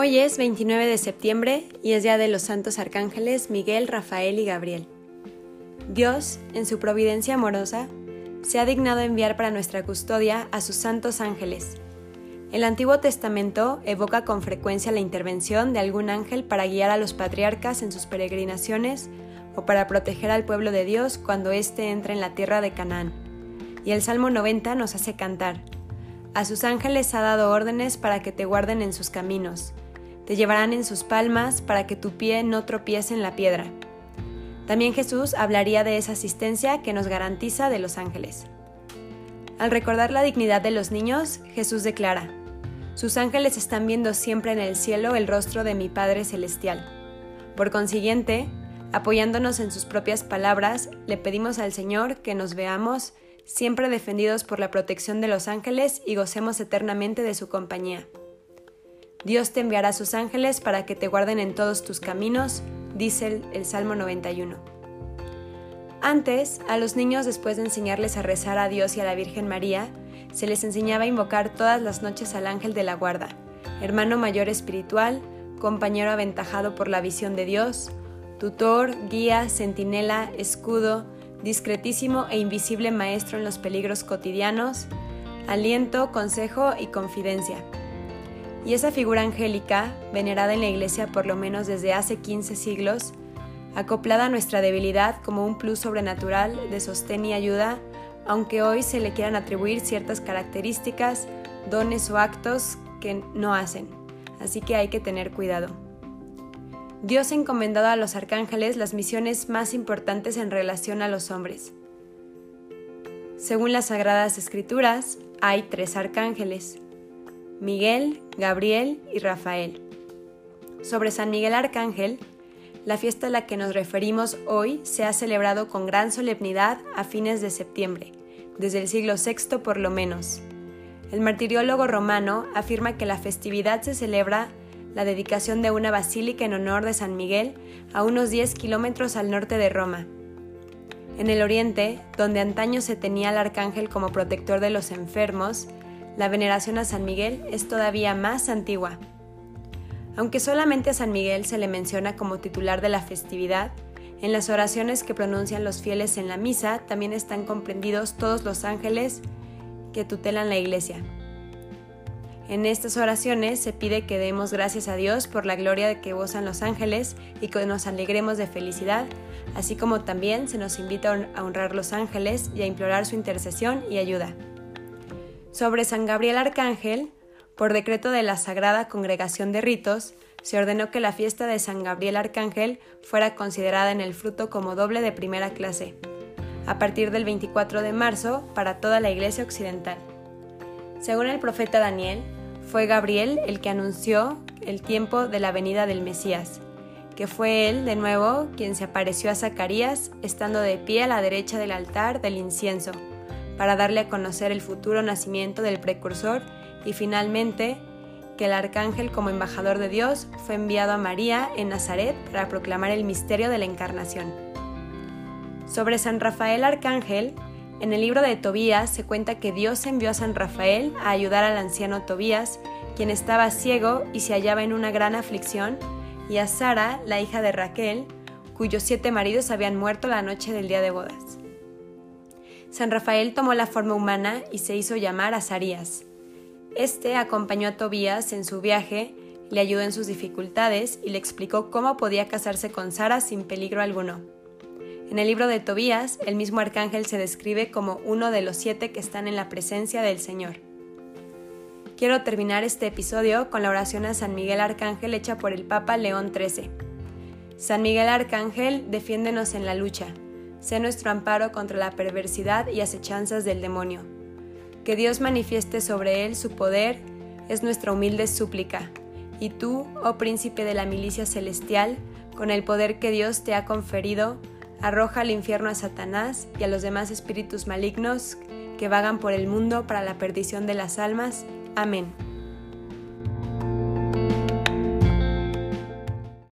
Hoy es 29 de septiembre y es día de los santos arcángeles Miguel, Rafael y Gabriel. Dios, en su providencia amorosa, se ha dignado enviar para nuestra custodia a sus santos ángeles. El Antiguo Testamento evoca con frecuencia la intervención de algún ángel para guiar a los patriarcas en sus peregrinaciones o para proteger al pueblo de Dios cuando éste entra en la tierra de Canaán. Y el Salmo 90 nos hace cantar, a sus ángeles ha dado órdenes para que te guarden en sus caminos. Te llevarán en sus palmas para que tu pie no tropiece en la piedra. También Jesús hablaría de esa asistencia que nos garantiza de los ángeles. Al recordar la dignidad de los niños, Jesús declara, Sus ángeles están viendo siempre en el cielo el rostro de mi Padre Celestial. Por consiguiente, apoyándonos en sus propias palabras, le pedimos al Señor que nos veamos siempre defendidos por la protección de los ángeles y gocemos eternamente de su compañía. Dios te enviará sus ángeles para que te guarden en todos tus caminos, dice el, Salmo 91. Antes, a los niños, después de enseñarles a rezar a Dios y a la Virgen María, se les enseñaba a invocar todas las noches al ángel de la guarda, hermano mayor espiritual, compañero aventajado por la visión de Dios, tutor, guía, centinela, escudo, discretísimo e invisible maestro en los peligros cotidianos, aliento, consejo y confidencia. Y esa figura angélica, venerada en la Iglesia por lo menos desde hace 15 siglos, acoplada a nuestra debilidad como un plus sobrenatural de sostén y ayuda, aunque hoy se le quieran atribuir ciertas características, dones o actos que no hacen. Así que hay que tener cuidado. Dios ha encomendado a los arcángeles las misiones más importantes en relación a los hombres. Según las Sagradas Escrituras, hay tres arcángeles, Miguel, Gabriel y Rafael. Sobre San Miguel Arcángel, la fiesta a la que nos referimos hoy se ha celebrado con gran solemnidad a fines de septiembre, desde el siglo VI por lo menos. El martiriólogo romano afirma que la festividad se celebra la dedicación de una basílica en honor de San Miguel a unos 10 kilómetros al norte de Roma. En el oriente, donde antaño se tenía al arcángel como protector de los enfermos, la veneración a San Miguel es todavía más antigua. Aunque solamente a San Miguel se le menciona como titular de la festividad, en las oraciones que pronuncian los fieles en la misa también están comprendidos todos los ángeles que tutelan la iglesia. En estas oraciones se pide que demos gracias a Dios por la gloria que gozan los ángeles y que nos alegremos de felicidad, así como también se nos invita a honrar los ángeles y a implorar su intercesión y ayuda. Sobre San Gabriel Arcángel, por decreto de la Sagrada Congregación de Ritos, se ordenó que la fiesta de San Gabriel Arcángel fuera considerada en el fruto como doble de primera clase, a partir del 24 de marzo para toda la Iglesia Occidental. Según el profeta Daniel, fue Gabriel el que anunció el tiempo de la venida del Mesías, que fue él de nuevo quien se apareció a Zacarías estando de pie a la derecha del altar del incienso, para darle a conocer el futuro nacimiento del precursor y finalmente que el arcángel como embajador de Dios fue enviado a María en Nazaret para proclamar el misterio de la encarnación. Sobre San Rafael Arcángel, en el libro de Tobías se cuenta que Dios envió a San Rafael a ayudar al anciano Tobías, quien estaba ciego y se hallaba en una gran aflicción, y a Sara, la hija de Raquel, cuyos siete maridos habían muerto la noche del día de bodas. San Rafael tomó la forma humana y se hizo llamar Azarías. Este acompañó a Tobías en su viaje, le ayudó en sus dificultades y le explicó cómo podía casarse con Sara sin peligro alguno. En el libro de Tobías, el mismo arcángel se describe como uno de los siete que están en la presencia del Señor. Quiero terminar este episodio con la oración a San Miguel Arcángel hecha por el Papa León XIII. San Miguel Arcángel, defiéndenos en la lucha. Sé nuestro amparo contra la perversidad y acechanzas del demonio. Que Dios manifieste sobre él su poder es nuestra humilde súplica. Y tú, oh príncipe de la milicia celestial, con el poder que Dios te ha conferido, arroja al infierno a Satanás y a los demás espíritus malignos que vagan por el mundo para la perdición de las almas. Amén.